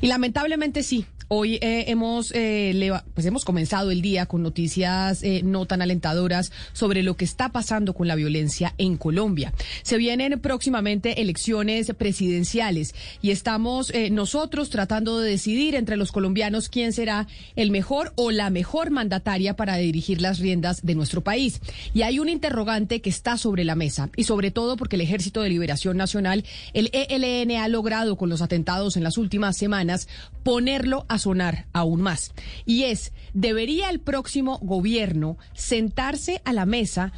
Y lamentablemente sí, Hoy eh, hemos, eh, pues hemos comenzado el día con noticias eh, no tan alentadoras sobre lo que está pasando con la violencia en Colombia. Se vienen próximamente elecciones presidenciales y estamos nosotros tratando de decidir entre los colombianos quién será el mejor o la mejor mandataria para dirigir las riendas de nuestro país. Y hay un interrogante que está sobre la mesa y sobre todo porque el Ejército de Liberación Nacional, el ELN, ha logrado con los atentados en las últimas semanas ponerlo a sonar aún más. Y es, ¿debería el próximo gobierno sentarse a la mesa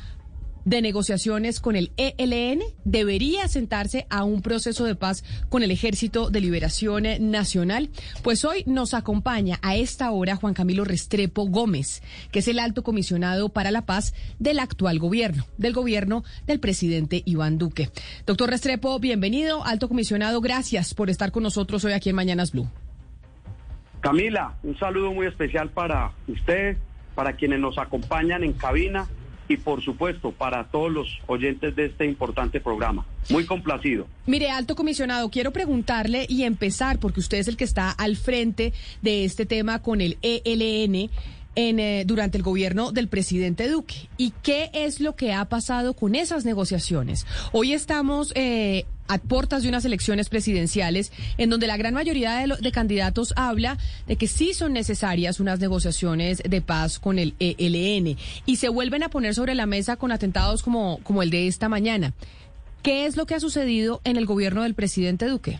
de negociaciones con el ELN debería sentarse a un proceso de paz con el Ejército de Liberación Nacional. Pues hoy nos acompaña a esta hora Juan Camilo Restrepo Gómez, que es el alto comisionado para la paz del actual gobierno, del gobierno del presidente Iván Duque. Doctor Restrepo, bienvenido, alto comisionado, gracias por estar con nosotros hoy aquí en Mañanas Blue. Camila, un saludo muy especial para usted, para quienes nos acompañan en cabina y por supuesto para todos los oyentes de este importante programa. Muy complacido. Mire, alto comisionado, quiero preguntarle y empezar, porque usted es el que está al frente de este tema con el ELN. Eh, durante el gobierno del presidente Duque. ¿Y qué es lo que ha pasado con esas negociaciones? Hoy estamos eh, a puertas de unas elecciones presidenciales en donde la gran mayoría de, candidatos habla de que sí son necesarias unas negociaciones de paz con el ELN y se vuelven a poner sobre la mesa con atentados como, como el de esta mañana. ¿Qué es lo que ha sucedido en el gobierno del presidente Duque?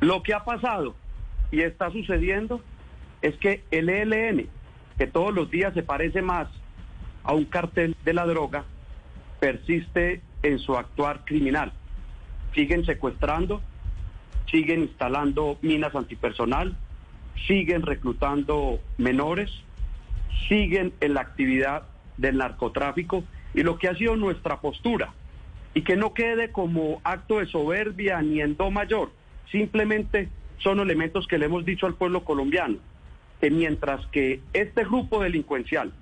Lo que ha pasado y está sucediendo es que el ELN, que todos los días se parece más a un cartel de la droga, persiste en su actuar criminal siguen secuestrando, siguen instalando minas antipersonal, siguen reclutando menores, siguen en la actividad del narcotráfico y lo que ha sido nuestra postura y que no quede como acto de soberbia ni en do mayor, simplemente son elementos que le hemos dicho al pueblo colombiano, que mientras que este grupo delincuencial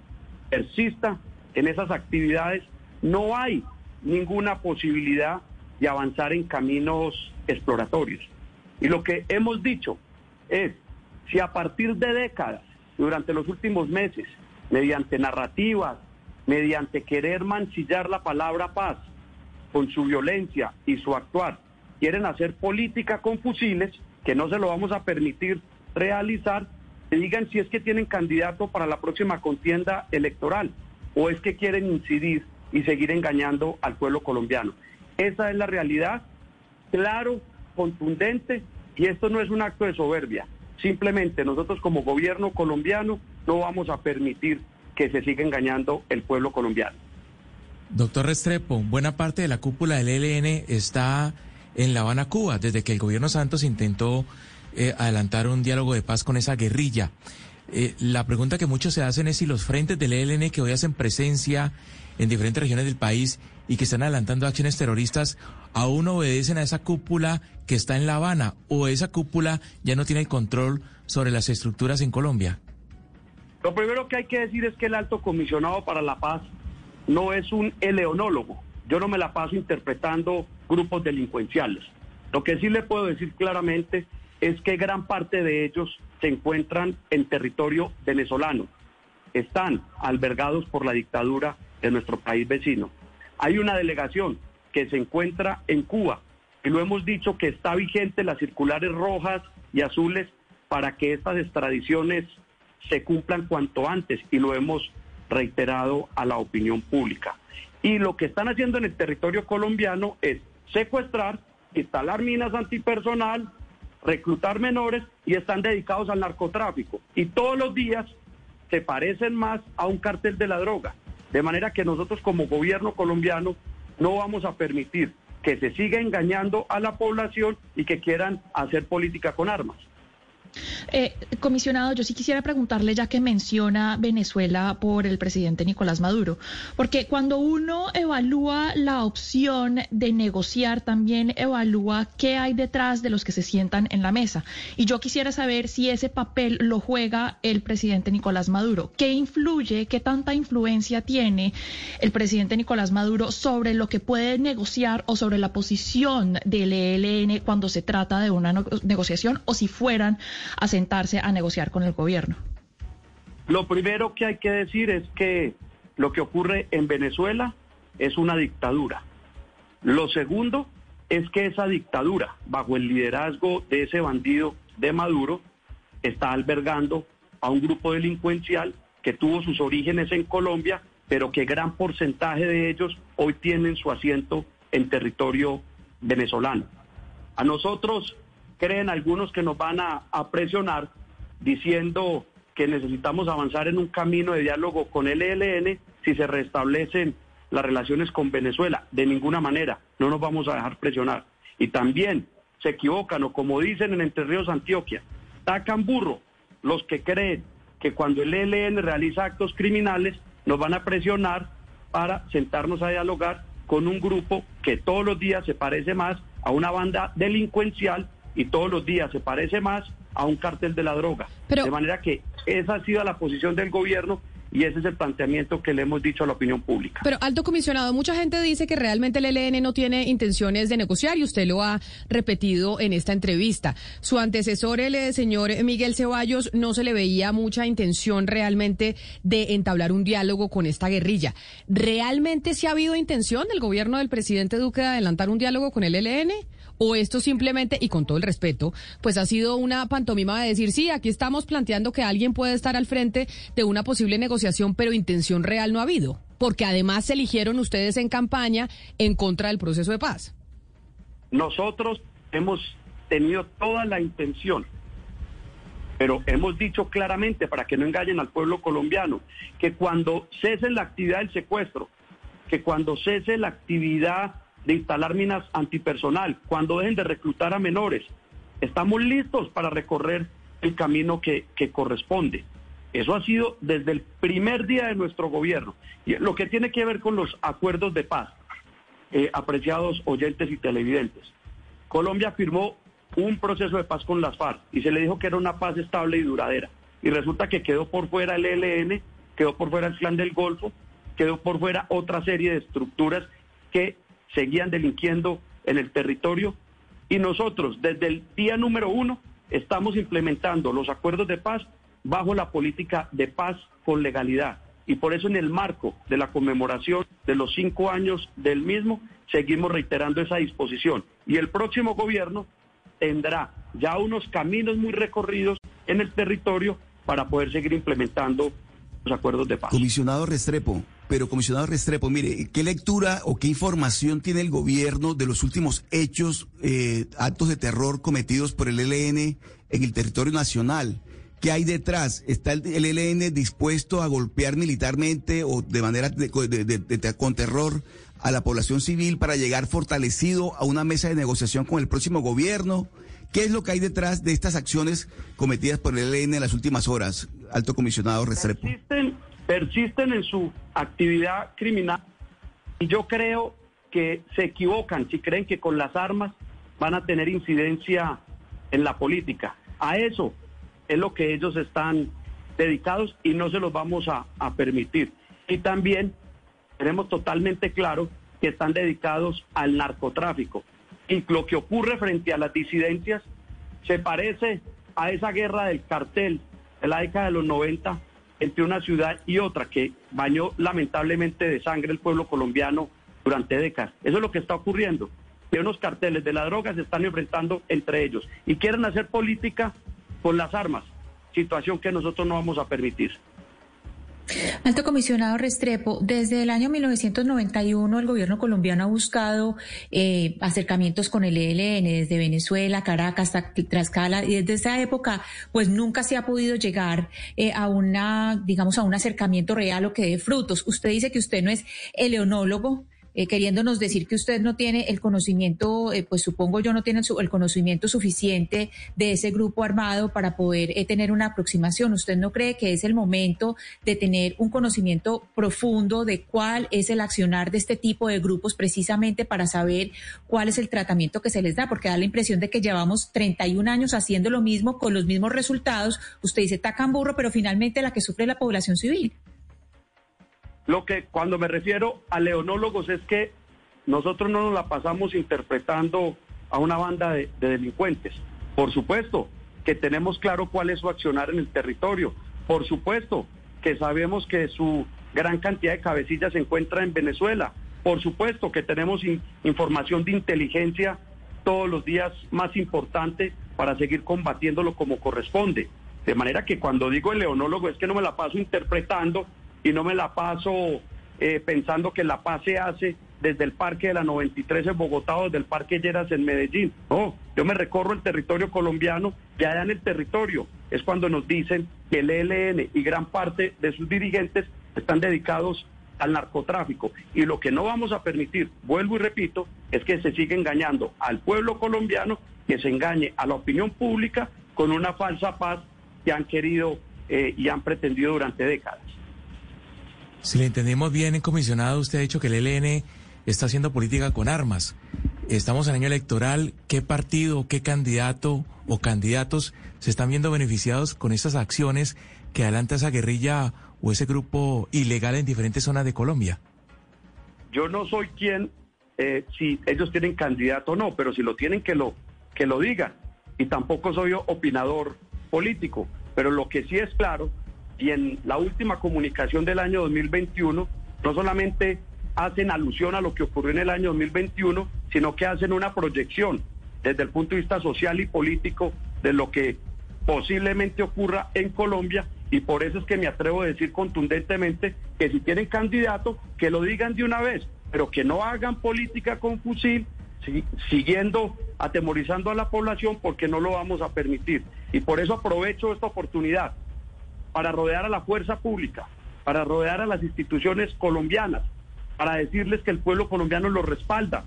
persista en esas actividades, no hay ninguna posibilidad y avanzar en caminos exploratorios. Y lo que hemos dicho es, si a partir de décadas, durante los últimos meses, mediante narrativas, mediante querer mancillar la palabra paz con su violencia y su actuar, quieren hacer política con fusiles, que no se lo vamos a permitir realizar, que digan si es que tienen candidato para la próxima contienda electoral o es que quieren incidir y seguir engañando al pueblo colombiano. Esa es la realidad, claro, contundente, y esto no es un acto de soberbia. Simplemente nosotros como gobierno colombiano no vamos a permitir que se siga engañando el pueblo colombiano. Doctor Restrepo, buena parte de la cúpula del ELN está en La Habana, Cuba, desde que el gobierno Santos intentó eh, adelantar un diálogo de paz con esa guerrilla. Eh, la pregunta que muchos se hacen es si los frentes del ELN que hoy hacen presencia en diferentes regiones del país y que están adelantando acciones terroristas aún obedecen a esa cúpula que está en La Habana o esa cúpula ya no tiene control sobre las estructuras en Colombia? Lo primero que hay que decir es que el alto comisionado para la paz no es un eleonólogo. Yo no me la paso interpretando grupos delincuenciales. Lo que sí le puedo decir claramente es que gran parte de ellos se encuentran en territorio venezolano. Están albergados por la dictadura de nuestro país vecino. Hay una delegación que se encuentra en Cuba y lo hemos dicho que está vigente las circulares rojas y azules para que estas extradiciones se cumplan cuanto antes y lo hemos reiterado a la opinión pública. Y lo que están haciendo en el territorio colombiano es secuestrar, instalar minas antipersonal, reclutar menores y están dedicados al narcotráfico. Y todos los días se parecen más a un cartel de la droga. De manera que nosotros como gobierno colombiano no vamos a permitir que se siga engañando a la población y que quieran hacer política con armas. Eh, comisionado, yo sí quisiera preguntarle, ya que menciona Venezuela por el presidente Nicolás Maduro, porque cuando uno evalúa la opción de negociar, también evalúa qué hay detrás de los que se sientan en la mesa. Y yo quisiera saber si ese papel lo juega el presidente Nicolás Maduro. ¿Qué influye, qué tanta influencia tiene el presidente Nicolás Maduro sobre lo que puede negociar o sobre la posición del ELN cuando se trata de una negociación o si fueran a a negociar con el gobierno? Lo primero que hay que decir es que lo que ocurre en Venezuela es una dictadura. Lo segundo es que esa dictadura, bajo el liderazgo de ese bandido de Maduro, está albergando a un grupo delincuencial que tuvo sus orígenes en Colombia, pero que gran porcentaje de ellos hoy tienen su asiento en territorio venezolano. A nosotros creen algunos que nos van a, presionar diciendo que necesitamos avanzar en un camino de diálogo con el ELN si se restablecen las relaciones con Venezuela. De ninguna manera, no nos vamos a dejar presionar. Y también se equivocan, o como dicen en Entre Ríos, Antioquia, tacan burro los que creen que cuando el ELN realiza actos criminales nos van a presionar para sentarnos a dialogar con un grupo que todos los días se parece más a una banda delincuencial y todos los días se parece más a un cártel de la droga. de manera que esa ha sido la posición del gobierno y ese es el planteamiento que le hemos dicho a la opinión pública. Pero, alto comisionado, mucha gente dice que realmente el ELN no tiene intenciones de negociar y usted lo ha repetido en esta entrevista. Su antecesor, el señor Miguel Ceballos, no se le veía mucha intención realmente de entablar un diálogo con esta guerrilla. ¿Realmente sí ha habido intención del gobierno del presidente Duque de adelantar un diálogo con el ELN? ¿O esto simplemente, y con todo el respeto, pues ha sido una pantomima de decir, sí, aquí estamos planteando que alguien puede estar al frente de una posible negociación, pero intención real no ha habido? Porque además se eligieron ustedes en campaña en contra del proceso de paz. Nosotros hemos tenido toda la intención, pero hemos dicho claramente, para que no engañen al pueblo colombiano, que cuando cese la actividad del secuestro, que cuando cese la actividad de instalar minas antipersonal, cuando dejen de reclutar a menores. Estamos listos para recorrer el camino que, corresponde. Eso ha sido desde el primer día de nuestro gobierno. Y lo que tiene que ver con los acuerdos de paz, eh, apreciados oyentes y televidentes. Colombia firmó un proceso de paz con las FARC y se le dijo que era una paz estable y duradera. Y resulta que quedó por fuera el ELN, quedó por fuera el Clan del Golfo, quedó por fuera otra serie de estructuras que seguían delinquiendo en el territorio y nosotros desde el día número uno estamos implementando los acuerdos de paz bajo la política de paz con legalidad. Y por eso en el marco de la conmemoración de los cinco años del mismo, seguimos reiterando esa disposición. Y el próximo gobierno tendrá ya unos caminos muy recorridos en el territorio para poder seguir implementando acuerdos de paz. Comisionado Restrepo, pero, comisionado Restrepo, mire, ¿qué lectura o qué información tiene el gobierno de los últimos hechos, eh, actos de terror cometidos por el ELN en el territorio nacional? ¿Qué hay detrás? ¿Está el, ELN dispuesto a golpear militarmente o de manera con terror a la población civil para llegar fortalecido a una mesa de negociación con el próximo gobierno? ¿Qué es lo que hay detrás de estas acciones cometidas por el ELN en las últimas horas, alto comisionado Restrepo? persisten en su actividad criminal y yo creo que se equivocan si creen que con las armas van a tener incidencia en la política. A eso es lo que ellos están dedicados y no se los vamos a, permitir. Y también tenemos totalmente claro que están dedicados al narcotráfico. Y lo que ocurre frente a las disidencias se parece a esa guerra del cartel de la década de los 90 entre una ciudad y otra que bañó lamentablemente de sangre el pueblo colombiano durante décadas. Eso es lo que está ocurriendo. Que unos carteles de la droga se están enfrentando entre ellos y quieren hacer política con las armas, situación que nosotros no vamos a permitir. Alto comisionado Restrepo, desde el año 1991 el gobierno colombiano ha buscado eh, acercamientos con el ELN desde Venezuela, Caracas, Tlaxcala y desde esa época pues nunca se ha podido llegar eh, a una, digamos, a un acercamiento real o que dé frutos. Usted dice que usted no es eleonólogo, eh, queriéndonos decir que usted no tiene el conocimiento, eh, pues supongo yo no tiene el, conocimiento suficiente de ese grupo armado para poder eh, tener una aproximación. ¿Usted no cree que es el momento de tener un conocimiento profundo de cuál es el accionar de este tipo de grupos precisamente para saber cuál es el tratamiento que se les da? Porque da la impresión de que llevamos 31 años haciendo lo mismo con los mismos resultados. Usted dice tacan burro, pero finalmente la que sufre la población civil. Lo que cuando me refiero a leonólogos es que nosotros no nos la pasamos interpretando a una banda de, delincuentes. Por supuesto que tenemos claro cuál es su accionar en el territorio. Por supuesto que sabemos que su gran cantidad de cabecillas se encuentra en Venezuela. Por supuesto que tenemos información de inteligencia todos los días más importante para seguir combatiéndolo como corresponde. De manera que cuando digo el leonólogo es que no me la paso interpretando y no me la paso eh, pensando que la paz se hace desde el Parque de la 93 en Bogotá o desde el Parque Lleras en Medellín. No, yo me recorro el territorio colombiano y allá en el territorio es cuando nos dicen que el ELN y gran parte de sus dirigentes están dedicados al narcotráfico. Y lo que no vamos a permitir, vuelvo y repito, es que se siga engañando al pueblo colombiano, que se engañe a la opinión pública con una falsa paz que han querido eh, y han pretendido durante décadas. Si le entendemos bien, comisionado, usted ha dicho que el ELN está haciendo política con armas. Estamos en año electoral. ¿Qué partido, qué candidato o candidatos se están viendo beneficiados con estas acciones que adelanta esa guerrilla o ese grupo ilegal en diferentes zonas de Colombia? Yo no soy quien, eh, si ellos tienen candidato o no, pero si lo tienen, que lo, que lo digan. Y tampoco soy opinador político, pero lo que sí es claro y en la última comunicación del año 2021 no solamente hacen alusión a lo que ocurrió en el año 2021, sino que hacen una proyección desde el punto de vista social y político de lo que posiblemente ocurra en Colombia y por eso es que me atrevo a decir contundentemente que si tienen candidato, que lo digan de una vez, pero que no hagan política con fusil, siguiendo atemorizando a la población porque no lo vamos a permitir. Y por eso aprovecho esta oportunidad para rodear a la fuerza pública, para rodear a las instituciones colombianas, para decirles que el pueblo colombiano los respalda,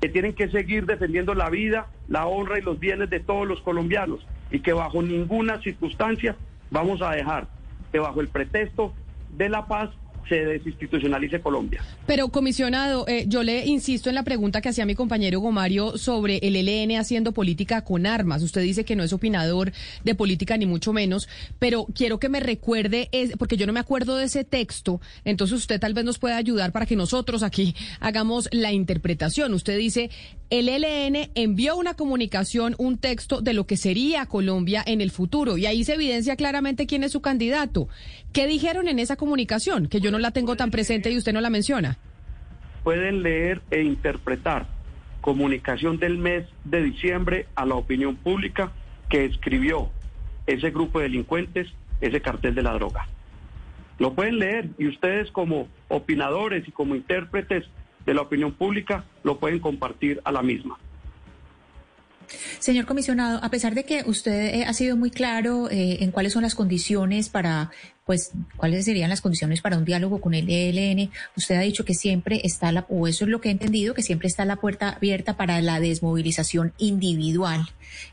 que tienen que seguir defendiendo la vida, la honra y los bienes de todos los colombianos y que bajo ninguna circunstancia vamos a dejar que bajo el pretexto de la paz se desinstitucionalice Colombia. Pero, comisionado, eh, yo le insisto en la pregunta que hacía mi compañero Gomario sobre el ELN haciendo política con armas. Usted dice que no es opinador de política ni mucho menos, pero quiero que me recuerde, porque yo no me acuerdo de ese texto, entonces usted tal vez nos pueda ayudar para que nosotros aquí hagamos la interpretación. Usted dice, el ELN envió una comunicación, un texto de lo que sería Colombia en el futuro, y ahí se evidencia claramente quién es su candidato. ¿Qué dijeron en esa comunicación? Que yo no la tengo tan presente y usted no la menciona. Pueden leer e interpretar comunicación del mes de diciembre a la opinión pública que escribió ese grupo de delincuentes, ese cartel de la droga. Lo pueden leer y ustedes como opinadores y como intérpretes de la opinión pública lo pueden compartir a la misma. Señor comisionado, a pesar de que usted eh, ha sido muy claro eh, en cuáles son las condiciones para, pues, cuáles serían las condiciones para un diálogo con el ELN, usted ha dicho que siempre está la, o eso es lo que he entendido, que siempre está la puerta abierta para la desmovilización individual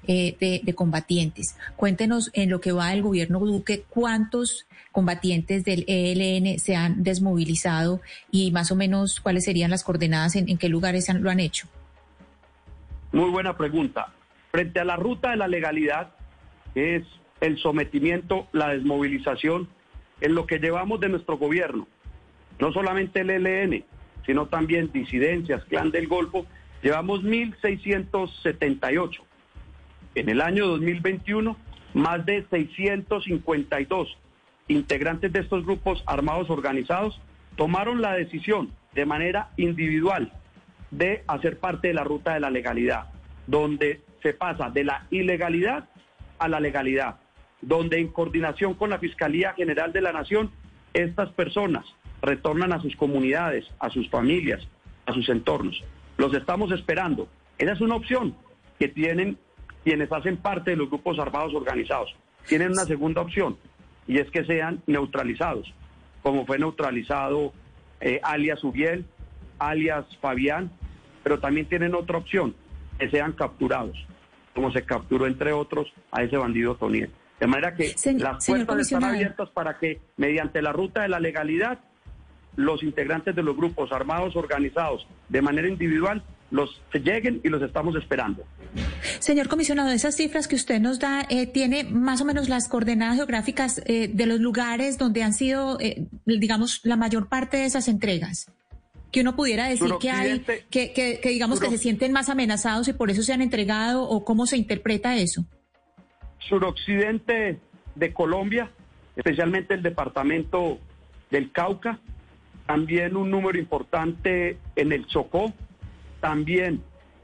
eh, de, de combatientes. Cuéntenos en lo que va el gobierno Duque, cuántos combatientes del ELN se han desmovilizado y más o menos cuáles serían las coordenadas en, qué lugares lo han hecho. Muy buena pregunta. Frente a la ruta de la legalidad, es el sometimiento, la desmovilización, en lo que llevamos de nuestro gobierno, no solamente el ELN, sino también disidencias, clan del Golfo, llevamos 1.678. En el año 2021, más de 652 integrantes de estos grupos armados organizados tomaron la decisión de manera individual de hacer parte de la ruta de la legalidad, donde se pasa de la ilegalidad a la legalidad, donde en coordinación con la Fiscalía General de la Nación, estas personas retornan a sus comunidades, a sus familias, a sus entornos. Los estamos esperando. Esa es una opción que tienen quienes hacen parte de los grupos armados organizados. Tienen una segunda opción y es que sean neutralizados, como fue neutralizado eh, alias Uriel, alias Fabián, pero también tienen otra opción, que sean capturados, como se capturó entre otros a ese bandido Toniel. De manera que las puertas están abiertas para que mediante la ruta de la legalidad los integrantes de los grupos armados organizados de manera individual los lleguen y los estamos esperando. Señor comisionado, esas cifras que usted nos da, eh, ¿tiene más o menos las coordenadas geográficas eh, de los lugares donde han sido, eh, digamos, la mayor parte de esas entregas? Que uno pudiera decir que hay, que, que, digamos que se sienten más amenazados y por eso se han entregado, o cómo se interpreta eso. Suroccidente de Colombia, especialmente el departamento del Cauca, también un número importante en el Chocó, también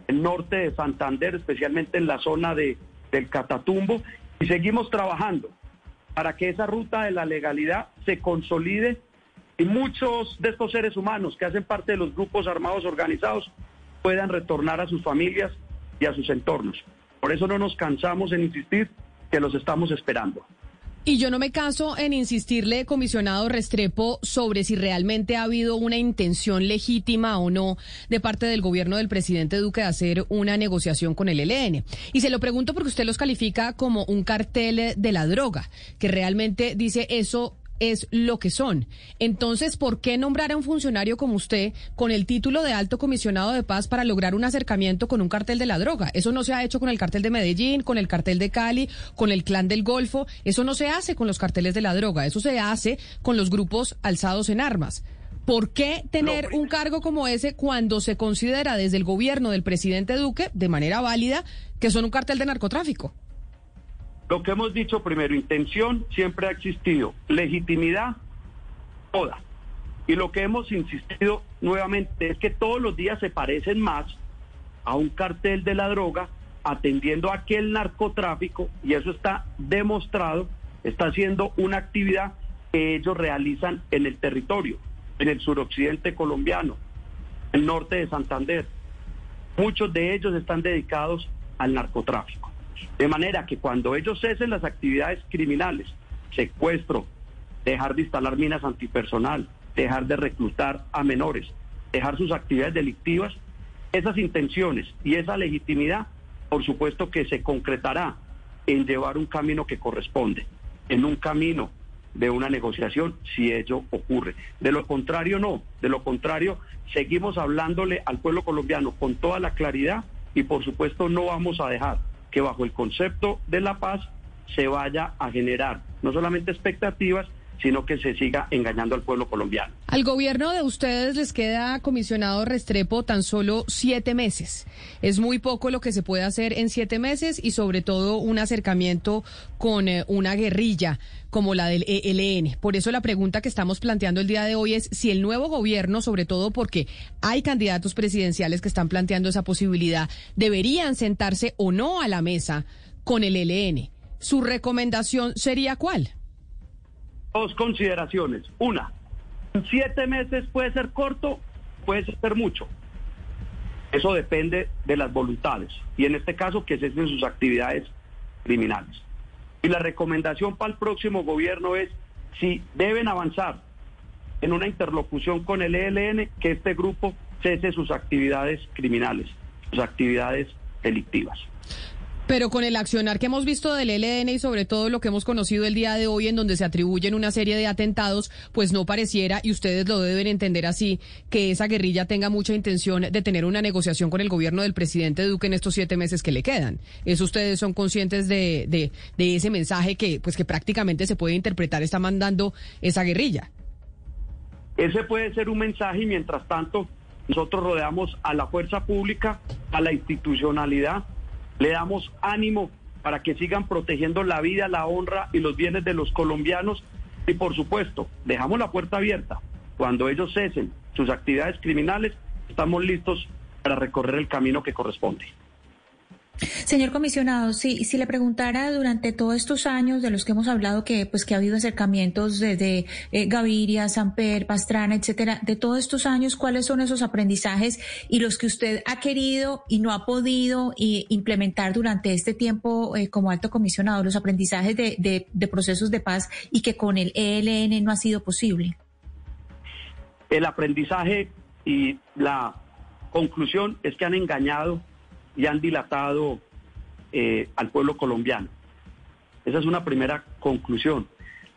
el norte de Santander, especialmente en la zona de, del Catatumbo, y seguimos trabajando para que esa ruta de la legalidad se consolide y muchos de estos seres humanos que hacen parte de los grupos armados organizados puedan retornar a sus familias y a sus entornos. Por eso no nos cansamos en insistir que los estamos esperando. Y yo no me canso en insistirle, comisionado Restrepo, sobre si realmente ha habido una intención legítima o no de parte del gobierno del presidente Duque de hacer una negociación con el ELN. Y se lo pregunto porque usted los califica como un cartel de la droga, que realmente dice eso es lo que son. Entonces, ¿por qué nombrar a un funcionario como usted con el título de alto comisionado de paz para lograr un acercamiento con un cartel de la droga? Eso no se ha hecho con el cartel de Medellín, con el cartel de Cali, con el clan del Golfo. Eso no se hace con los carteles de la droga. Eso se hace con los grupos alzados en armas. ¿Por qué tener un cargo como ese cuando se considera desde el gobierno del presidente Duque, de manera válida, que son un cartel de narcotráfico? Lo que hemos dicho primero, intención siempre ha existido, legitimidad toda. Y lo que hemos insistido nuevamente es que todos los días se parecen más a un cartel de la droga atendiendo a aquel narcotráfico, y eso está demostrado, está siendo una actividad que ellos realizan en el territorio, en el suroccidente colombiano, el norte de Santander. Muchos de ellos están dedicados al narcotráfico. De manera que cuando ellos cesen las actividades criminales, secuestro, dejar de instalar minas antipersonal, dejar de reclutar a menores, dejar sus actividades delictivas, esas intenciones y esa legitimidad, por supuesto que se concretará en llevar un camino que corresponde, en un camino de una negociación si ello ocurre. De lo contrario, no. De lo contrario, seguimos hablándole al pueblo colombiano con toda la claridad y por supuesto no vamos a dejar que bajo el concepto de la paz se vaya a generar no solamente expectativas, sino que se siga engañando al pueblo colombiano. Al gobierno de ustedes les queda, comisionado Restrepo, tan solo siete meses. Es muy poco lo que se puede hacer en siete meses y sobre todo un acercamiento con eh, una guerrilla como la del ELN. Por eso la pregunta que estamos planteando el día de hoy es si el nuevo gobierno, sobre todo porque hay candidatos presidenciales que están planteando esa posibilidad, deberían sentarse o no a la mesa con el ELN. ¿Su recomendación sería cuál? Dos consideraciones. Una, siete meses puede ser corto, puede ser mucho. Eso depende de las voluntades y en este caso que cesen sus actividades criminales. Y la recomendación para el próximo gobierno es si deben avanzar en una interlocución con el ELN, que este grupo cese sus actividades criminales, sus actividades delictivas. Pero con el accionar que hemos visto del ELN y sobre todo lo que hemos conocido el día de hoy en donde se atribuyen una serie de atentados, pues no pareciera, y ustedes lo deben entender así, que esa guerrilla tenga mucha intención de tener una negociación con el gobierno del presidente Duque en estos siete meses que le quedan. ¿Eso ustedes son conscientes de, de, de ese mensaje que, pues que prácticamente se puede interpretar está mandando esa guerrilla? Ese puede ser un mensaje y mientras tanto nosotros rodeamos a la fuerza pública, a la institucionalidad, le damos ánimo para que sigan protegiendo la vida, la honra y los bienes de los colombianos y por supuesto, dejamos la puerta abierta. Cuando ellos cesen sus actividades criminales, estamos listos para recorrer el camino que corresponde. Señor comisionado, si, si le preguntara durante todos estos años de los que hemos hablado que pues que ha habido acercamientos desde eh, Gaviria, Samper, Pastrana, etcétera, de todos estos años, ¿cuáles son esos aprendizajes y los que usted ha querido y no ha podido implementar durante este tiempo eh, como alto comisionado, los aprendizajes de, de procesos de paz y que con el ELN no ha sido posible? El aprendizaje y la conclusión es que han engañado y han dilatado eh, al pueblo colombiano. Esa es una primera conclusión.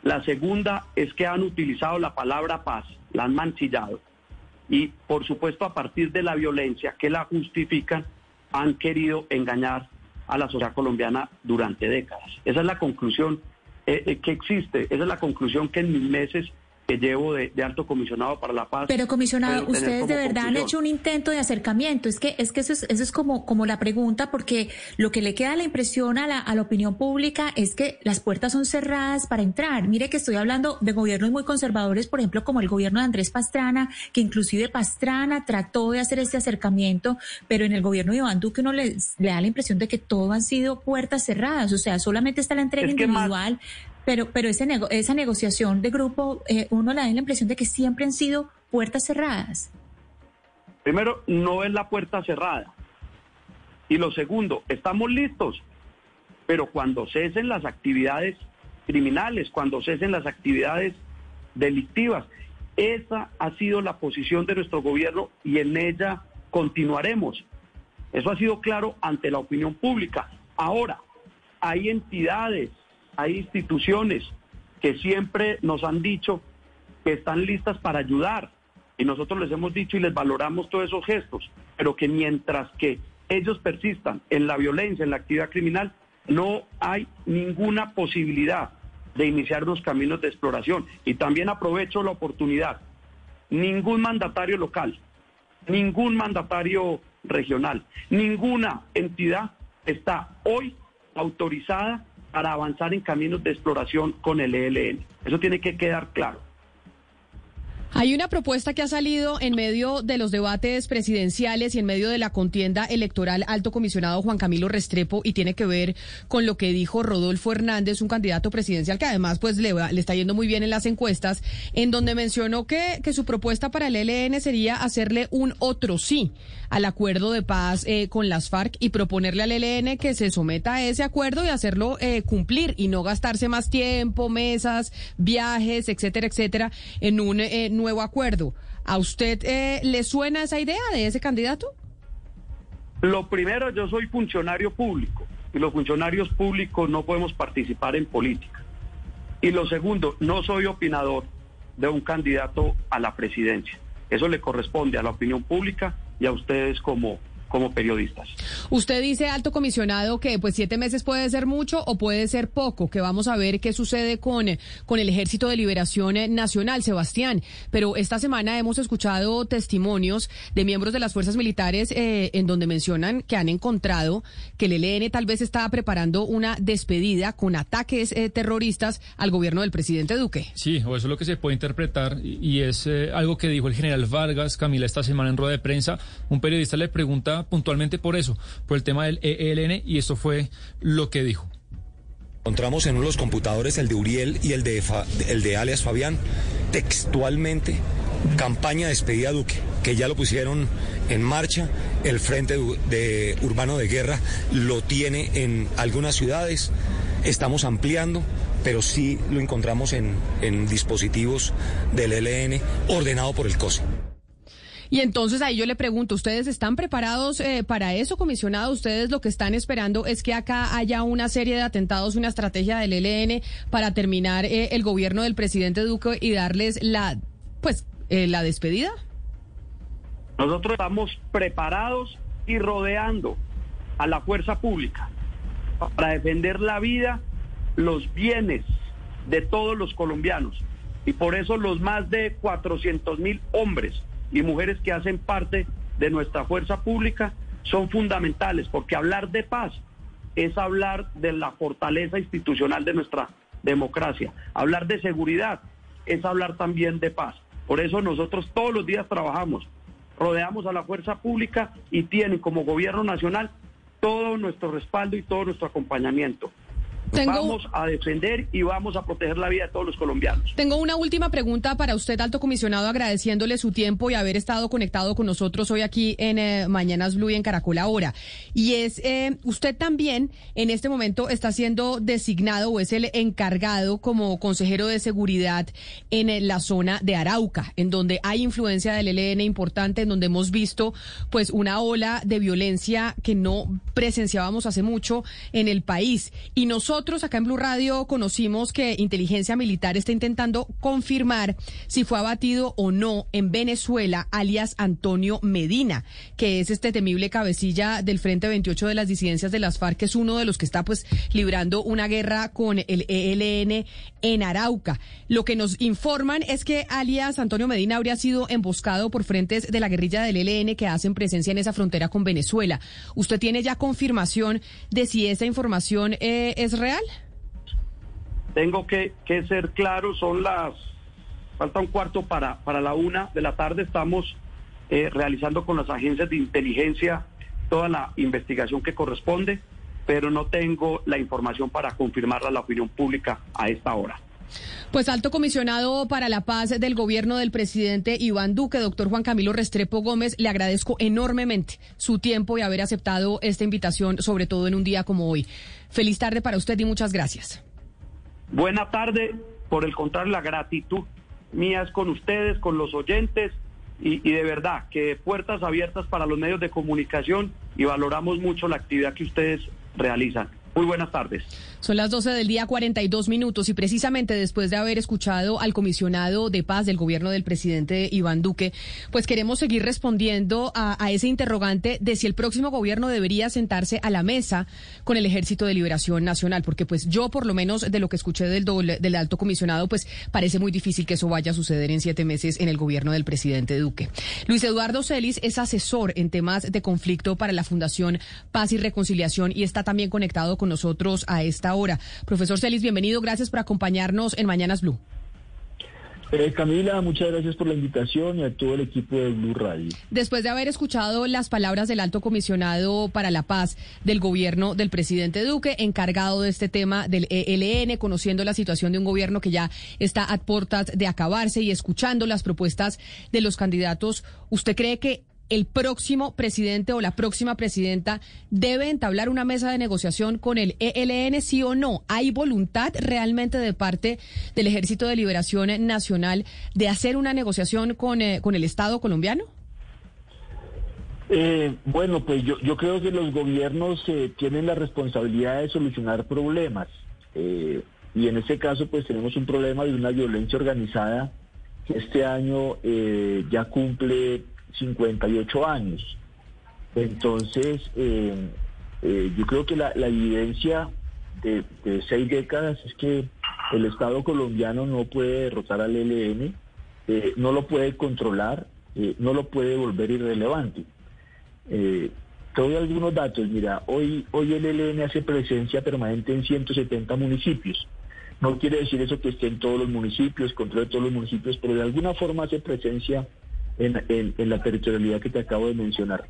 La segunda es que han utilizado la palabra paz, la han mancillado y por supuesto a partir de la violencia que la justifican han querido engañar a la sociedad colombiana durante décadas. Esa es la conclusión eh, eh, que existe, esa es la conclusión que en mis meses que llevo de, alto comisionado para la paz. Pero comisionado, ustedes de verdad han hecho un intento de acercamiento. Es que es que eso es, eso es como, como la pregunta, porque lo que le queda la impresión a la, a la opinión pública es que las puertas son cerradas para entrar. Mire que estoy hablando de gobiernos muy conservadores, por ejemplo, como el gobierno de Andrés Pastrana, que inclusive Pastrana trató de hacer este acercamiento, pero en el gobierno de Iván Duque uno le, le da la impresión de que todo han sido puertas cerradas. O sea, solamente está la entrega individual. Pero, pero ese esa negociación de grupo, eh, uno le da la impresión de que siempre han sido puertas cerradas. Primero, no es la puerta cerrada. Y lo segundo, estamos listos, pero cuando cesen las actividades criminales, cuando cesen las actividades delictivas, esa ha sido la posición de nuestro gobierno y en ella continuaremos. Eso ha sido claro ante la opinión pública. Ahora, hay entidades hay instituciones que siempre nos han dicho que están listas para ayudar y nosotros les hemos dicho y les valoramos todos esos gestos, pero que mientras que ellos persistan en la violencia, en la actividad criminal, no hay ninguna posibilidad de iniciar unos caminos de exploración. Y también aprovecho la oportunidad. Ningún mandatario local, ningún mandatario regional, ninguna entidad está hoy autorizada para avanzar en caminos de exploración con el ELN. Eso tiene que quedar claro. Hay una propuesta que ha salido en medio de los debates presidenciales y en medio de la contienda electoral alto comisionado Juan Camilo Restrepo y tiene que ver con lo que dijo Rodolfo Hernández, un candidato presidencial que además pues le, le está yendo muy bien en las encuestas, en donde mencionó que, que su propuesta para el ELN sería hacerle un otro sí al acuerdo de paz eh, con las FARC y proponerle al ELN que se someta a ese acuerdo y hacerlo eh, cumplir y no gastarse más tiempo, mesas, viajes, etcétera, etcétera, en un eh, nuevo acuerdo. ¿A usted le suena esa idea de ese candidato? Lo primero, yo soy funcionario público y los funcionarios públicos no podemos participar en política. Y lo segundo, no soy opinador de un candidato a la presidencia. Eso le corresponde a la opinión pública y a ustedes como, como periodistas. Usted dice, alto comisionado, que pues siete meses puede ser mucho o puede ser poco, que vamos a ver qué sucede con, con el Ejército de Liberación Nacional, Sebastián. Pero esta semana hemos escuchado testimonios de miembros de las fuerzas militares eh, en donde mencionan que han encontrado que el ELN tal vez está preparando una despedida con ataques eh, terroristas al gobierno del presidente Duque. Sí, o eso es lo que se puede interpretar y es eh, algo que dijo el general Vargas, Camila, esta semana en rueda de prensa. Un periodista le pregunta puntualmente por eso, por el tema del ELN, y esto fue lo que dijo. Encontramos en los computadores el de Uriel y el de, el de alias Fabián, textualmente, campaña despedida Duque, que ya lo pusieron en marcha, el Frente de, Urbano de Guerra lo tiene en algunas ciudades, estamos ampliando, pero sí lo encontramos en, en dispositivos del ELN ordenado por el COSE. Y entonces ahí yo le pregunto, ¿ustedes están preparados eh, para eso, comisionado? ¿Ustedes lo que están esperando es que acá haya una serie de atentados, una estrategia del ELN para terminar eh, el gobierno del presidente Duque y darles la, pues, eh, la despedida? Nosotros estamos preparados y rodeando a la fuerza pública para defender la vida, los bienes de todos los colombianos. Y por eso los más de 400 mil hombres y mujeres que hacen parte de nuestra fuerza pública son fundamentales, porque hablar de paz es hablar de la fortaleza institucional de nuestra democracia. Hablar de seguridad es hablar también de paz. Por eso nosotros todos los días trabajamos, rodeamos a la fuerza pública y tienen como gobierno nacional todo nuestro respaldo y todo nuestro acompañamiento. Vamos a defender y vamos a proteger la vida de todos los colombianos. Tengo una última pregunta para usted, alto comisionado, agradeciéndole su tiempo y haber estado conectado con nosotros hoy aquí en eh, Mañanas Blue y en Caracol Ahora. Y es, eh, usted también en este momento está siendo designado o es el encargado como consejero de seguridad en eh, la zona de Arauca, en donde hay influencia del ELN importante, en donde hemos visto pues una ola de violencia que no presenciábamos hace mucho en el país. Y nosotros nosotros acá en Blue Radio conocimos que inteligencia militar está intentando confirmar si fue abatido o no en Venezuela, alias Antonio Medina, que es este temible cabecilla del Frente 28 de las disidencias de las FARC, que es uno de los que está pues librando una guerra con el ELN en Arauca. Lo que nos informan es que alias Antonio Medina habría sido emboscado por frentes de la guerrilla del ELN que hacen presencia en esa frontera con Venezuela. ¿Usted tiene ya confirmación de si esa información eh, es real? Tengo que, ser claro, son las, falta un cuarto para, para la una de la tarde, estamos eh, realizando con las agencias de inteligencia toda la investigación que corresponde, pero no tengo la información para confirmarla a la opinión pública a esta hora. Pues alto comisionado para la paz del gobierno del presidente Iván Duque, doctor Juan Camilo Restrepo Gómez, le agradezco enormemente su tiempo y haber aceptado esta invitación, sobre todo en un día como hoy. Feliz tarde para usted y muchas gracias. Buena tarde, por el contrario, la gratitud mía es con ustedes, con los oyentes y, y de verdad que puertas abiertas para los medios de comunicación y valoramos mucho la actividad que ustedes realizan. Muy buenas tardes. Son las 12 del día 42 minutos y precisamente después de haber escuchado al comisionado de paz del gobierno del presidente Iván Duque, pues queremos seguir respondiendo a, ese interrogante de si el próximo gobierno debería sentarse a la mesa con el Ejército de Liberación Nacional, porque pues yo por lo menos de lo que escuché del, del alto comisionado, pues parece muy difícil que eso vaya a suceder en siete meses en el gobierno del presidente Duque. Luis Eduardo Celis es asesor en temas de conflicto para la Fundación Paz y Reconciliación y está también conectado con nosotros a esta hora. Profesor Celis, bienvenido, gracias por acompañarnos en Mañanas Blue. Eh, Camila, muchas gracias por la invitación y a todo el equipo de Blue Radio. Después de haber escuchado las palabras del alto comisionado para la paz del gobierno del presidente Duque, encargado de este tema del ELN, conociendo la situación de un gobierno que ya está a puertas de acabarse y escuchando las propuestas de los candidatos, ¿usted cree que el próximo presidente o la próxima presidenta debe entablar una mesa de negociación con el ELN, sí o no. ¿Hay voluntad realmente de parte del Ejército de Liberación Nacional de hacer una negociación con, eh, con el Estado colombiano? Eh, bueno, pues yo, yo creo que los gobiernos eh, tienen la responsabilidad de solucionar problemas. y en este caso, pues tenemos un problema de una violencia organizada que este año ya cumple 58 años. Entonces, eh, eh, yo creo que la, evidencia de, seis décadas es que el Estado colombiano no puede derrotar al ELN, eh, no lo puede controlar, no lo puede volver irrelevante. te algunos datos. Mira, hoy, hoy el ELN hace presencia permanente en 170 municipios. No quiere decir eso que esté en todos los municipios, controle todos los municipios, pero de alguna forma hace presencia en, la territorialidad que te acabo de mencionar.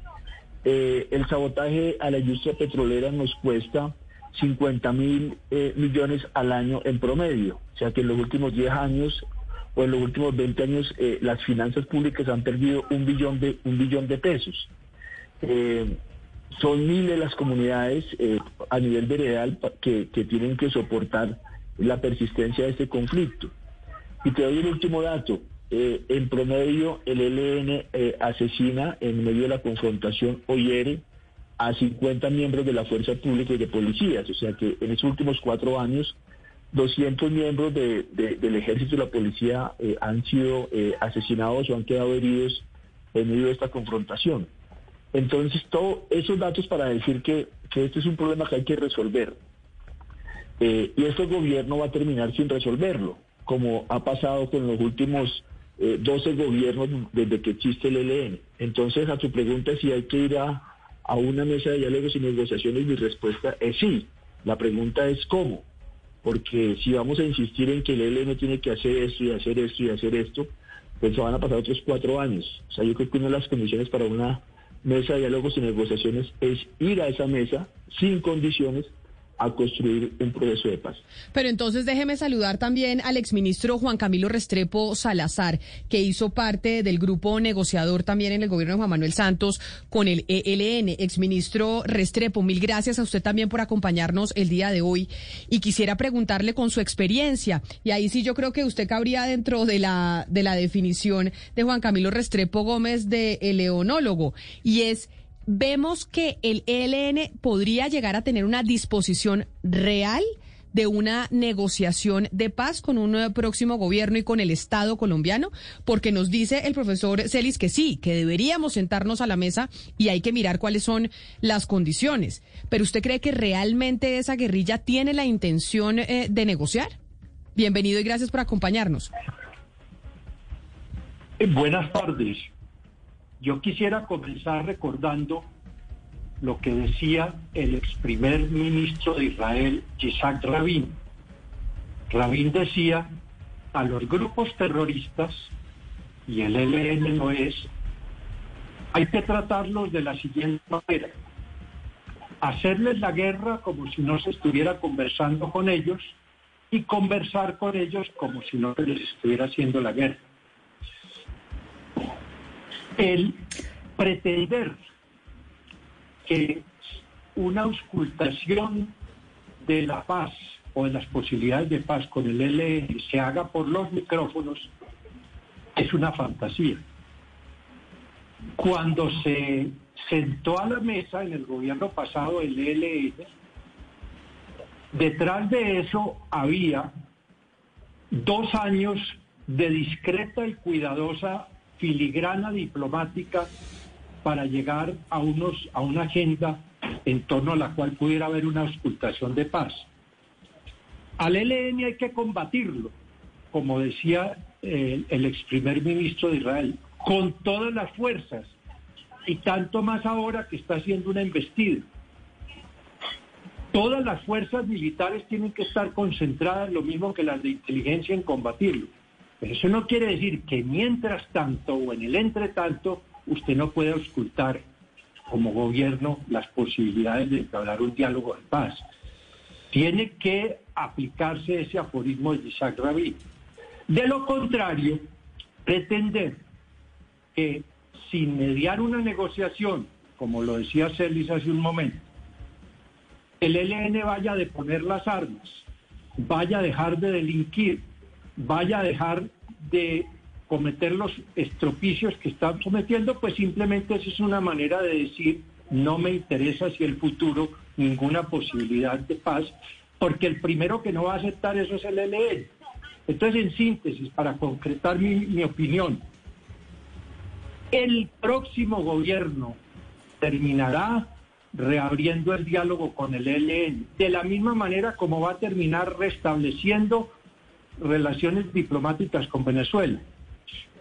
Eh, el sabotaje a la industria petrolera nos cuesta 50 mil eh, millones al año en promedio. O sea que en los últimos 10 años o en los últimos 20 años eh, las finanzas públicas han perdido un billón de, un billón de pesos. son miles las comunidades a nivel veredal que, que tienen que soportar la persistencia de este conflicto. Y te doy el último dato. Eh, en promedio el ELN eh, asesina en medio de la confrontación o hiere a 50 miembros de la fuerza pública y de policías. O sea que en estos últimos cuatro años, 200 miembros del ejército y la policía eh, han sido asesinados o han quedado heridos en medio de esta confrontación. Entonces, todos esos datos para decir que, que este es un problema que hay que resolver. y este gobierno va a terminar sin resolverlo, como ha pasado con los últimos 12 eh, gobiernos desde que existe el ELN. Entonces, a tu pregunta si hay que ir a, una mesa de diálogos y negociaciones, mi respuesta es sí. La pregunta es cómo. Porque si vamos a insistir en que el ELN tiene que hacer esto y hacer esto y hacer esto, pues van a pasar otros cuatro años. O sea, yo creo que una de las condiciones para una mesa de diálogos y negociaciones es ir a esa mesa sin condiciones a construir un proceso de paz. Pero entonces déjeme saludar también al exministro Juan Camilo Restrepo Salazar, que hizo parte del grupo negociador también en el gobierno de Juan Manuel Santos con el ELN. Exministro Restrepo, mil gracias a usted también por acompañarnos el día de hoy. Y quisiera preguntarle con su experiencia, y ahí sí yo creo que usted cabría dentro de la, de la definición de Juan Camilo Restrepo Gómez de leonólogo, y es vemos que el ELN podría llegar a tener una disposición real de una negociación de paz con un próximo gobierno y con el Estado colombiano? Porque nos dice el profesor Celis que sí, que deberíamos sentarnos a la mesa y hay que mirar cuáles son las condiciones. Pero ¿usted cree que realmente esa guerrilla tiene la intención eh, de negociar? Bienvenido y gracias por acompañarnos. Eh, buenas tardes. Yo quisiera comenzar recordando lo que decía el ex primer ministro de Israel, Yitzhak Rabin. Rabin decía, a los grupos terroristas, y el ELN no es, hay que tratarlos de la siguiente manera. Hacerles la guerra como si no se estuviera conversando con ellos y conversar con ellos como si no se les estuviera haciendo la guerra el pretender que una auscultación de la paz o de las posibilidades de paz con el LN se haga por los micrófonos es una fantasía. Cuando se sentó a la mesa en el gobierno pasado el ELN, detrás de eso había dos años de discreta y cuidadosa filigrana diplomática para llegar a, unos, a una agenda en torno a la cual pudiera haber una auscultación de paz. Al ELN hay que combatirlo, como decía eh, el ex primer ministro de Israel, con todas las fuerzas, y tanto más ahora que está haciendo una embestida. Todas las fuerzas militares tienen que estar concentradas, lo mismo que las de inteligencia, en combatirlo. Pero eso no quiere decir que mientras tanto o en el entretanto usted no puede auscultar como gobierno las posibilidades de hablar un diálogo de paz. Tiene que aplicarse ese aforismo de Isaac Rabin. De lo contrario, pretender que sin mediar una negociación, como lo decía Celis hace un momento, el ELN vaya a deponer las armas, vaya a dejar de delinquir, vaya a dejar de cometer los estropicios que están cometiendo, pues simplemente eso es una manera de decir, no me interesa si el futuro ninguna posibilidad de paz, porque el primero que no va a aceptar eso es el ELN. Entonces, en síntesis, para concretar mi, mi opinión, el próximo gobierno terminará reabriendo el diálogo con el ELN, de la misma manera como va a terminar restableciendo relaciones diplomáticas con Venezuela.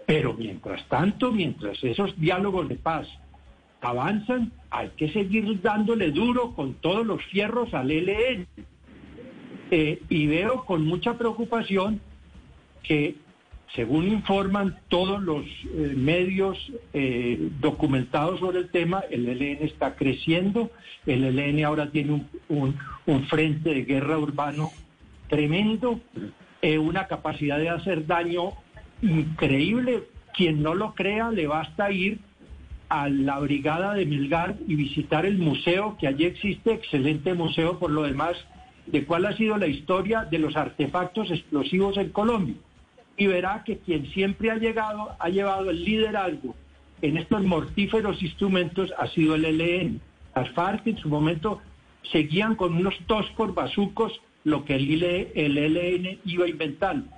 Pero mientras tanto, mientras esos diálogos de paz avanzan, hay que seguir dándole duro con todos los fierros al ELN. Eh, y veo con mucha preocupación que, según informan todos los eh, medios eh, documentados sobre el tema, el ELN está creciendo, el ELN ahora tiene un, un frente de guerra urbano tremendo, eh, una capacidad de hacer daño increíble. Quien no lo crea, le basta ir a la brigada de Milgar y visitar el museo, que allí existe, excelente museo por lo demás, de cuál ha sido la historia de los artefactos explosivos en Colombia. Y verá que quien siempre ha llegado, ha llevado el liderazgo en estos mortíferos instrumentos ha sido el ELN. Las FARC en su momento seguían con unos toscos bazucos lo que el, el ELN iba inventando.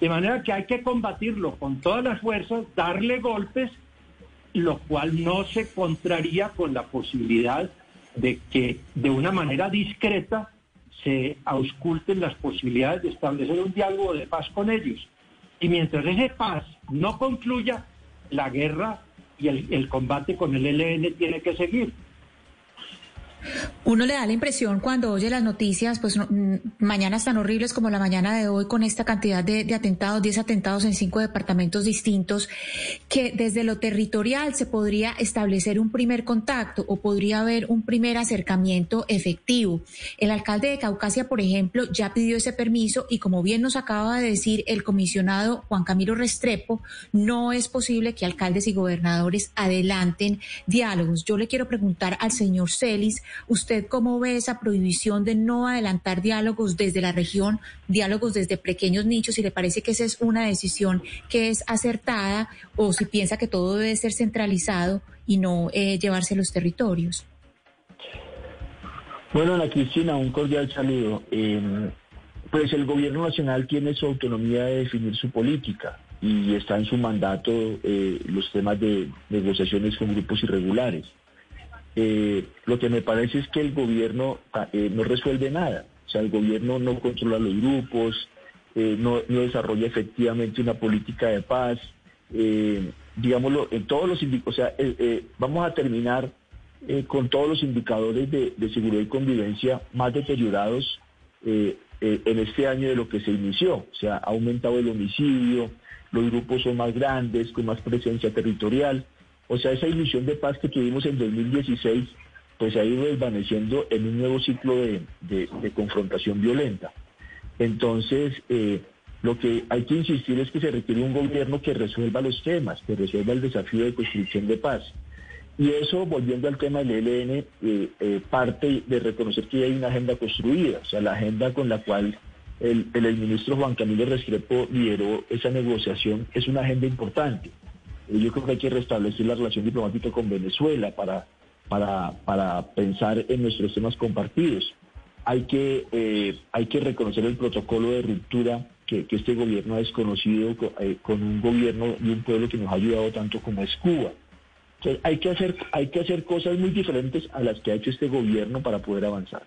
De manera que hay que combatirlo con todas las fuerzas, darle golpes, lo cual no se contraría con la posibilidad de que de una manera discreta se ausculten las posibilidades de establecer un diálogo de paz con ellos. Y mientras ese paz no concluya, la guerra y el, el combate con el ELN tiene que seguir. Uno le da la impresión cuando oye las noticias, pues mm, mañanas tan horribles como la mañana de hoy con esta cantidad de, atentados, 10 atentados en cinco departamentos distintos, que desde lo territorial se podría establecer un primer contacto o podría haber un primer acercamiento efectivo. El alcalde de Caucasia, por ejemplo, ya pidió ese permiso y como bien nos acaba de decir el comisionado Juan Camilo Restrepo, no es posible que alcaldes y gobernadores adelanten diálogos. Yo le quiero preguntar al señor Celis, usted ¿Usted cómo ve esa prohibición de no adelantar diálogos desde la región, diálogos desde pequeños nichos? Si le parece que esa es una decisión que es acertada o si piensa que todo debe ser centralizado y no eh, llevarse a los territorios. Bueno, Ana Cristina, un cordial saludo. Em, pues el gobierno nacional tiene su autonomía de definir su política y está en su mandato eh, los temas de negociaciones con grupos irregulares. Eh, lo que me parece es que el gobierno ah, eh, no resuelve nada. O sea, el gobierno no controla los grupos, eh, no, desarrolla efectivamente una política de paz. digámoslo, en todos los o sea, vamos a terminar con todos los indicadores de, seguridad y convivencia más deteriorados en este año de lo que se inició. O sea, ha aumentado el homicidio, los grupos son más grandes, con más presencia territorial. O sea, esa ilusión de paz que tuvimos en 2016, pues ha ido desvaneciendo en un nuevo ciclo de, confrontación violenta. Entonces, eh, lo que hay que insistir es que se requiere un gobierno que resuelva los temas, que resuelva el desafío de construcción de paz. Y eso, volviendo al tema del ELN, eh, eh, parte de reconocer que hay una agenda construida, o sea, la agenda con la cual el, el ministro Juan Camilo Restrepo lideró esa negociación es una agenda importante. Yo creo que hay que restablecer la relación diplomática con Venezuela para, para, para pensar en nuestros temas compartidos. Hay que, eh, hay que reconocer el protocolo de ruptura que, este gobierno ha desconocido eh, con, un gobierno y un pueblo que nos ha ayudado tanto como es Cuba. Entonces, hay que hacer, hay que hacer cosas muy diferentes a las que ha hecho este gobierno para poder avanzar.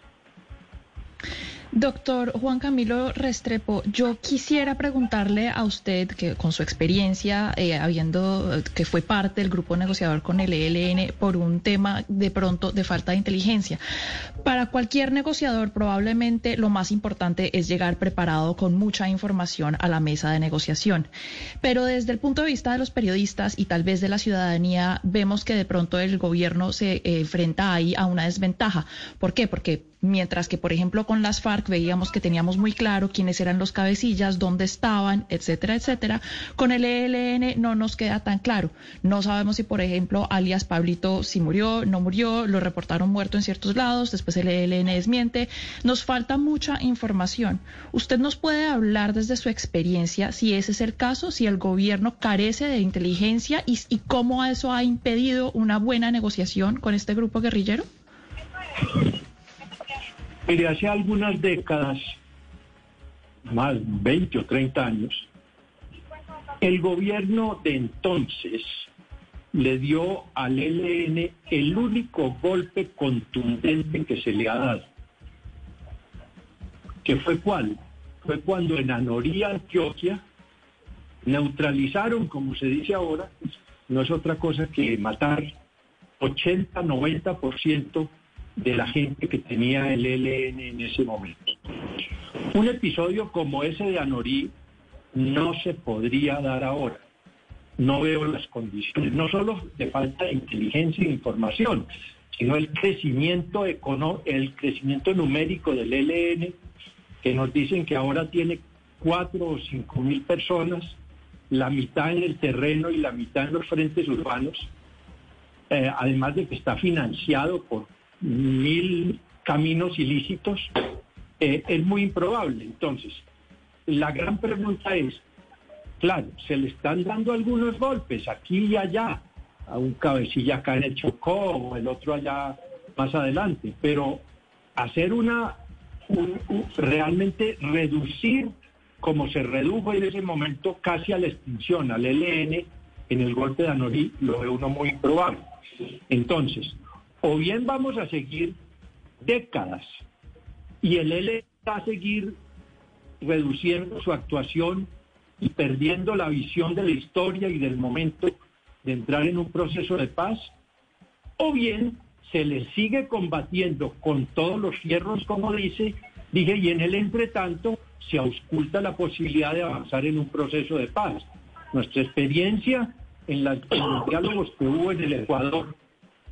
Doctor Juan Camilo Restrepo, yo quisiera preguntarle a usted, que con su experiencia, eh, habiendo que fue parte del grupo negociador con el ELN por un tema de pronto de falta de inteligencia, para cualquier negociador probablemente lo más importante es llegar preparado con mucha información a la mesa de negociación. Pero desde el punto de vista de los periodistas y tal vez de la ciudadanía, vemos que de pronto el gobierno se eh, enfrenta ahí a una desventaja. ¿Por qué? Porque mientras que, por ejemplo, con las FARC veíamos que teníamos muy claro quiénes eran los cabecillas, dónde estaban, etcétera, etcétera. Con el ELN no nos queda tan claro. No sabemos si, por ejemplo, alias Pablito si murió, no murió, lo reportaron muerto en ciertos lados, después el ELN desmiente. Nos falta mucha información. ¿Usted nos puede hablar desde su experiencia si ese es el caso, si el gobierno carece de inteligencia y, y cómo eso ha impedido una buena negociación con este grupo guerrillero? Mire, hace algunas décadas, más 20 o 30 años, el gobierno de entonces le dio al ELN el único golpe contundente que se le ha dado. ¿Que fue cuál? Fue cuando en Anoría, Antioquia, neutralizaron, como se dice ahora, no es otra cosa que matar 80-90% de la gente que tenía el ELN en ese momento. Un episodio como ese de Anorí no se podría dar ahora. No veo las condiciones, no solo de falta de inteligencia e información, sino el crecimiento, el crecimiento numérico del ELN, que nos dicen que ahora tiene cuatro o cinco mil personas, la mitad en el terreno y la mitad en los frentes urbanos, eh, además de que está financiado por mil caminos ilícitos, eh, es muy improbable. Entonces, la gran pregunta es, claro, se le están dando algunos golpes aquí y allá, a un cabecilla acá en el Chocó o el otro allá más adelante, pero hacer una, realmente reducir como se redujo en ese momento casi a la extinción al LN en el golpe de Anorí, lo ve uno muy improbable. Entonces, o bien vamos a seguir décadas y el L va a seguir reduciendo su actuación y perdiendo la visión de la historia y del momento de entrar en un proceso de paz, o bien se le sigue combatiendo con todos los fierros, como dice, dije, y en el entretanto se ausculta la posibilidad de avanzar en un proceso de paz. Nuestra experiencia en, los diálogos que hubo en el Ecuador,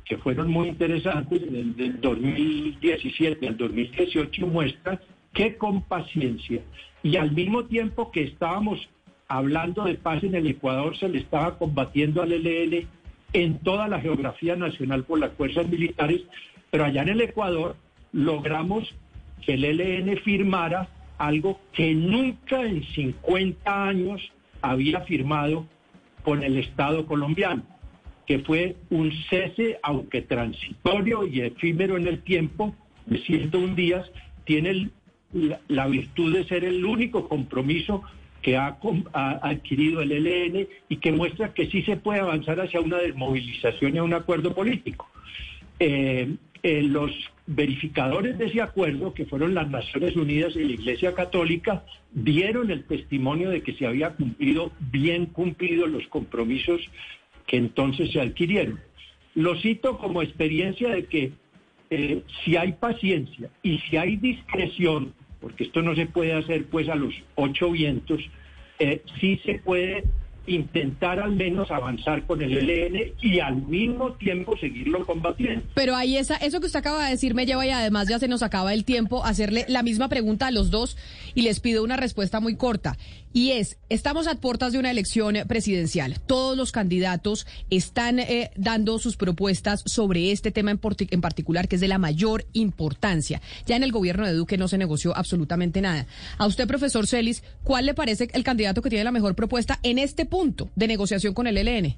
que fueron muy interesantes, del 2017 al 2018, muestra que con paciencia y al mismo tiempo que estábamos hablando de paz en el Ecuador, se le estaba combatiendo al ELN en toda la geografía nacional por las fuerzas militares, pero allá en el Ecuador logramos que el ELN firmara algo que nunca en 50 años había firmado con el Estado colombiano, que fue un cese, aunque transitorio y efímero en el tiempo, de 101 días, tiene la, virtud de ser el único compromiso que ha, adquirido el ELN y que muestra que sí se puede avanzar hacia una desmovilización y a un acuerdo político. Eh, eh, los verificadores de ese acuerdo, que fueron las Naciones Unidas y la Iglesia Católica, dieron el testimonio de que se había cumplido, bien cumplido los compromisos que entonces se adquirieron. Lo cito como experiencia de que eh, si hay paciencia y si hay discreción, porque esto no se puede hacer pues a los ocho vientos, eh, sí se puede intentar al menos avanzar con el ELN y al mismo tiempo seguirlo combatiendo. Pero ahí esa, eso que usted acaba de decir me lleva y además ya se nos acaba el tiempo hacerle la misma pregunta a los dos y les pido una respuesta muy corta. Y es, estamos a puertas de una elección presidencial. Todos los candidatos están eh, dando sus propuestas sobre este tema en, en particular, que es de la mayor importancia. Ya en el gobierno de Duque no se negoció absolutamente nada. A usted, profesor Celis, ¿cuál le parece el candidato que tiene la mejor propuesta en este punto de negociación con el ELN?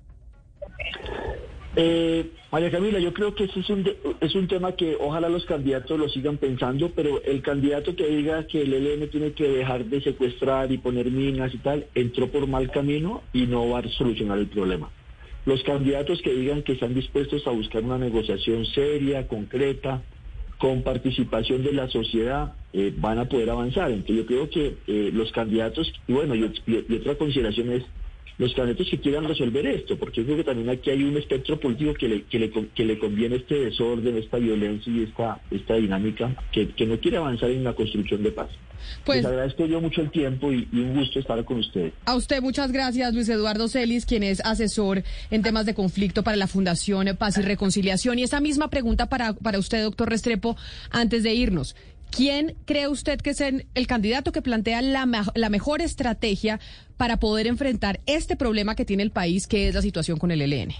Eh, María Camila, yo creo que ese es un, es un tema que ojalá los candidatos lo sigan pensando, pero el candidato que diga que el ELN tiene que dejar de secuestrar y poner minas y tal, entró por mal camino y no va a solucionar el problema. Los candidatos que digan que están dispuestos a buscar una negociación seria, concreta, con participación de la sociedad, eh, van a poder avanzar. Entonces yo creo que eh, los candidatos, y bueno, y, otra consideración es los candidatos que quieran resolver esto, porque yo creo que también aquí hay un espectro político que le, que le, que le conviene este desorden, esta violencia y esta, esta dinámica, que, que no quiere avanzar en la construcción de paz. Pues, Les agradezco yo mucho el tiempo y, y, un gusto estar con ustedes. A usted muchas gracias, Luis Eduardo Celis, quien es asesor en temas de conflicto para la Fundación Paz y Reconciliación. Y esa misma pregunta para, para usted, doctor Restrepo, antes de irnos. ¿Quién cree usted que es el, candidato que plantea la, mejor estrategia para poder enfrentar este problema que tiene el país, que es la situación con el ELN?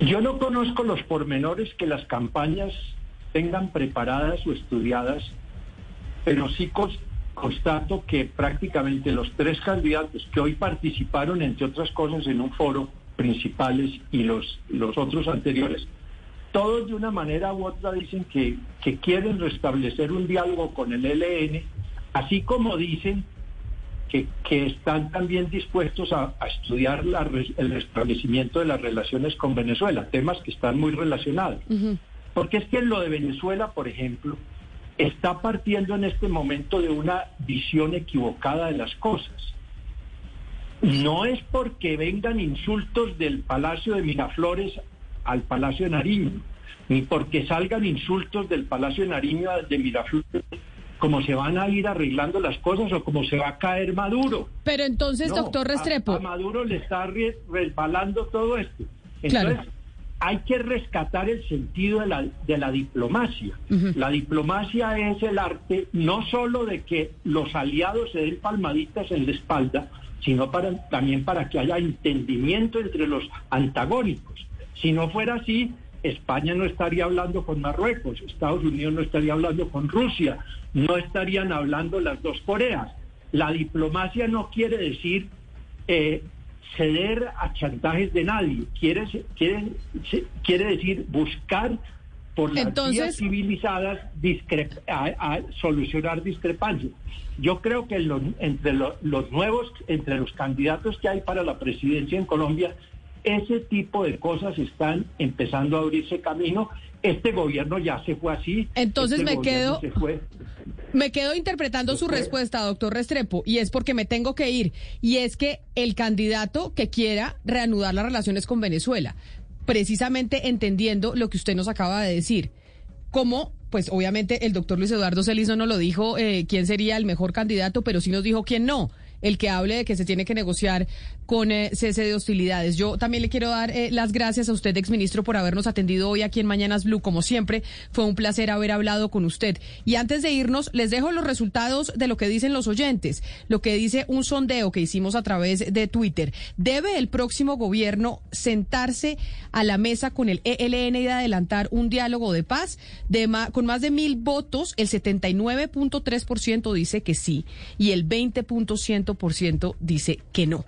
Yo no conozco los pormenores que las campañas tengan preparadas o estudiadas, pero sí constato que prácticamente los tres candidatos que hoy participaron, entre otras cosas, en un foro principales y los, los otros anteriores, todos de una manera u otra dicen que, quieren restablecer un diálogo con el ELN, así como dicen que, están también dispuestos a, estudiar el restablecimiento de las relaciones con Venezuela, temas que están muy relacionados. Porque es que en lo de Venezuela, por ejemplo, está partiendo en este momento de una visión equivocada de las cosas. No es porque vengan insultos del Palacio de Miraflores al Palacio de Nariño, ni porque salgan insultos del Palacio de Nariño de Miraflores como se van a ir arreglando las cosas o como se va a caer Maduro. Pero entonces, doctor Restrepo. A, Maduro le está resbalando todo esto. Entonces, hay que rescatar el sentido de la, de la diplomacia. La diplomacia es el arte no solo de que los aliados se den palmaditas en la espalda, sino para, también para que haya entendimiento entre los antagónicos. Si no fuera así, España no estaría hablando con Marruecos, Estados Unidos no estaría hablando con Rusia, no estarían hablando las dos Coreas. La diplomacia no quiere decir eh, ceder a chantajes de nadie, quiere, quiere, quiere decir buscar por las vías civilizadas a, solucionar discrepancias. Yo creo que entre los nuevos, entre los candidatos que hay para la presidencia en Colombia, ese tipo de cosas están empezando a abrirse camino. Este gobierno ya se fue así. Entonces este me quedo me quedo interpretando su respuesta, doctor Restrepo, y es porque me tengo que ir. Y es que el candidato que quiera reanudar las relaciones con Venezuela precisamente entendiendo lo que usted nos acaba de decir. ¿Cómo pues obviamente el doctor Luis Eduardo Celis no lo dijo eh, quién sería el mejor candidato, pero sí nos dijo quién no el que hable de que se tiene que negociar con eh, cese de hostilidades. Yo también le quiero dar eh, las gracias a usted, exministro, por habernos atendido hoy aquí en Mañanas Blue. Como siempre, fue un placer haber hablado con usted. Y antes de irnos, les dejo los resultados de lo que dicen los oyentes, lo que dice un sondeo que hicimos a través de Twitter. ¿Debe el próximo gobierno sentarse a la mesa con el ELN y adelantar un diálogo de paz? De con más de mil votos, el 79.3% dice que sí y el 20% dice que no.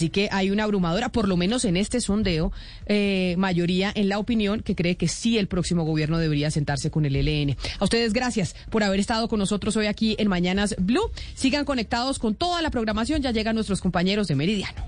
Así que hay una abrumadora, por lo menos en este sondeo, eh, mayoría en la opinión que cree que sí el próximo gobierno debería sentarse con el ELN. A ustedes gracias por haber estado con nosotros hoy aquí en Mañanas Blue. Sigan conectados con toda la programación, ya llegan nuestros compañeros de Meridiano.